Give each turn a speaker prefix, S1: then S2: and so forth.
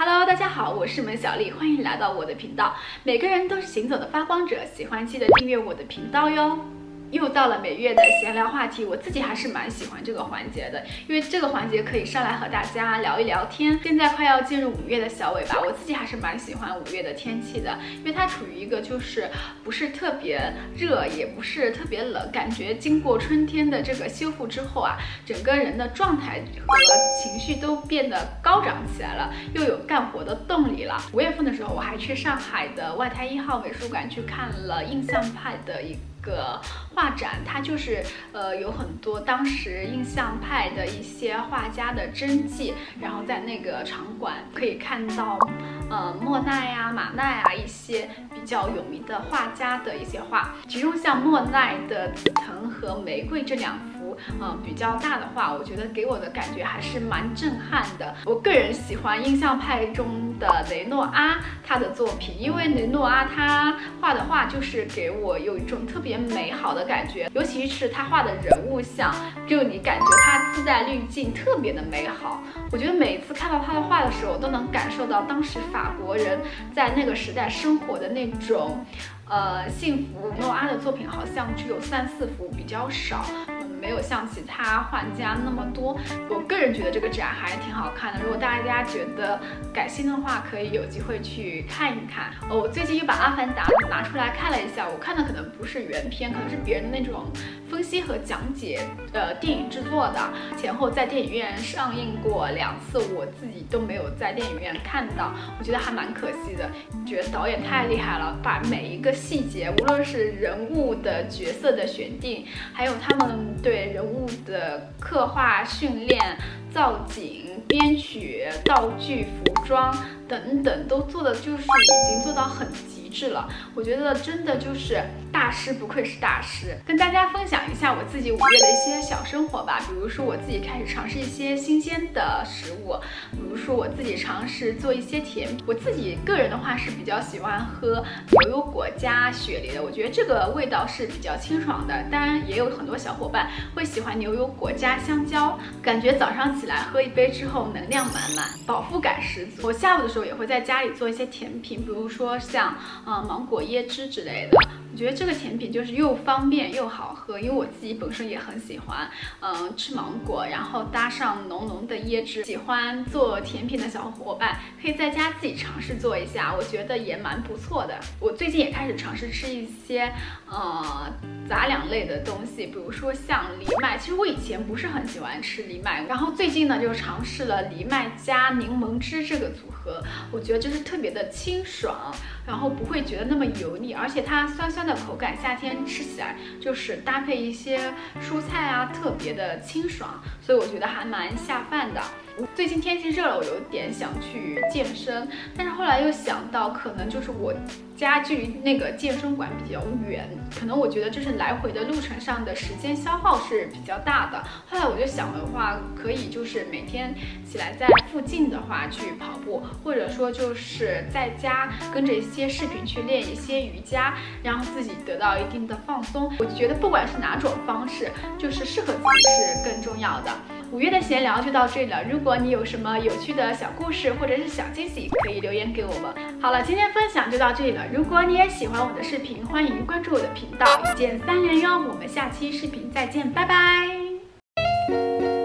S1: Hello，大家好，我是萌小丽，欢迎来到我的频道。每个人都是行走的发光者，喜欢记得订阅我的频道哟。又到了每月的闲聊话题，我自己还是蛮喜欢这个环节的，因为这个环节可以上来和大家聊一聊天。现在快要进入五月的小尾巴，我自己还是蛮喜欢五月的天气的，因为它处于一个就是不是特别热，也不是特别冷，感觉经过春天的这个修复之后啊，整个人的状态和情绪都变得高涨起来了，又有干活的动力了。五月份的时候，我还去上海的外滩一号美术馆去看了印象派的一。个画展，它就是呃有很多当时印象派的一些画家的真迹，然后在那个场馆可以看到，呃莫奈呀、马奈啊一些比较有名的画家的一些画，其中像莫奈的《紫藤》和《玫瑰》这两幅。嗯，比较大的话，我觉得给我的感觉还是蛮震撼的。我个人喜欢印象派中的雷诺阿他的作品，因为雷诺阿他画的画就是给我有一种特别美好的感觉，尤其是他画的人物像，就你感觉他自带滤镜，特别的美好。我觉得每次看到他的画的时候，都能感受到当时法国人在那个时代生活的那种，呃，幸福。诺阿的作品好像只有三四幅，比较少。没有像其他画家那么多，我个人觉得这个展还挺好看的。如果大家觉得感兴趣的话，可以有机会去看一看。哦，我最近又把《阿凡达》拿出来看了一下，我看的可能不是原片，可能是别人的那种分析和讲解，呃，电影制作的。前后在电影院上映过两次，我自己都没有在电影院看到，我觉得还蛮可惜的。觉得导演太厉害了，把每一个细节，无论是人物的角色的选定，还有他们。对人物的刻画、训练、造景、编曲、道具、服装等等，都做的就是已经做到很极致了。我觉得真的就是大师，不愧是大师。跟大家分享一下我自己五月的一些小生活吧，比如说我自己开始尝试一些新鲜的食物，比如说我自己尝试做一些甜。我自己个人的话是比较喜欢喝牛油果加雪梨的，我觉得这个味道是比较清爽的。当然也有很多小伙伴。会喜欢牛油果加香蕉，感觉早上起来喝一杯之后能量满满，饱腹感十足。我下午的时候也会在家里做一些甜品，比如说像呃芒果椰汁之类的。我觉得这个甜品就是又方便又好喝，因为我自己本身也很喜欢，嗯吃芒果，然后搭上浓浓的椰汁。喜欢做甜品的小伙伴可以在家自己尝试做一下，我觉得也蛮不错的。我最近也开始尝试吃一些呃杂粮类的东西，比如说像。藜麦，其实我以前不是很喜欢吃藜麦，然后最近呢就尝试了藜麦加柠檬汁这个组合，我觉得就是特别的清爽，然后不会会觉得那么油腻，而且它酸酸的口感，夏天吃起来就是搭配一些蔬菜啊，特别的清爽，所以我觉得还蛮下饭的。最近天气热了，我有点想去健身，但是后来又想到，可能就是我家距离那个健身馆比较远，可能我觉得就是来回的路程上的时间消耗是比较大的。后来我就想的话，可以就是每天起来在附近的话去跑步，或者说就是在家跟着一些视频去练一些瑜伽，让自己得到一定的放松。我觉得不管是哪种方式，就是适合自己是更重要的。五月的闲聊就到这里了。如果你有什么有趣的小故事或者是小惊喜，可以留言给我们。好了，今天分享就到这里了。如果你也喜欢我的视频，欢迎关注我的频道，一键三连哟。我们下期视频再见，拜拜。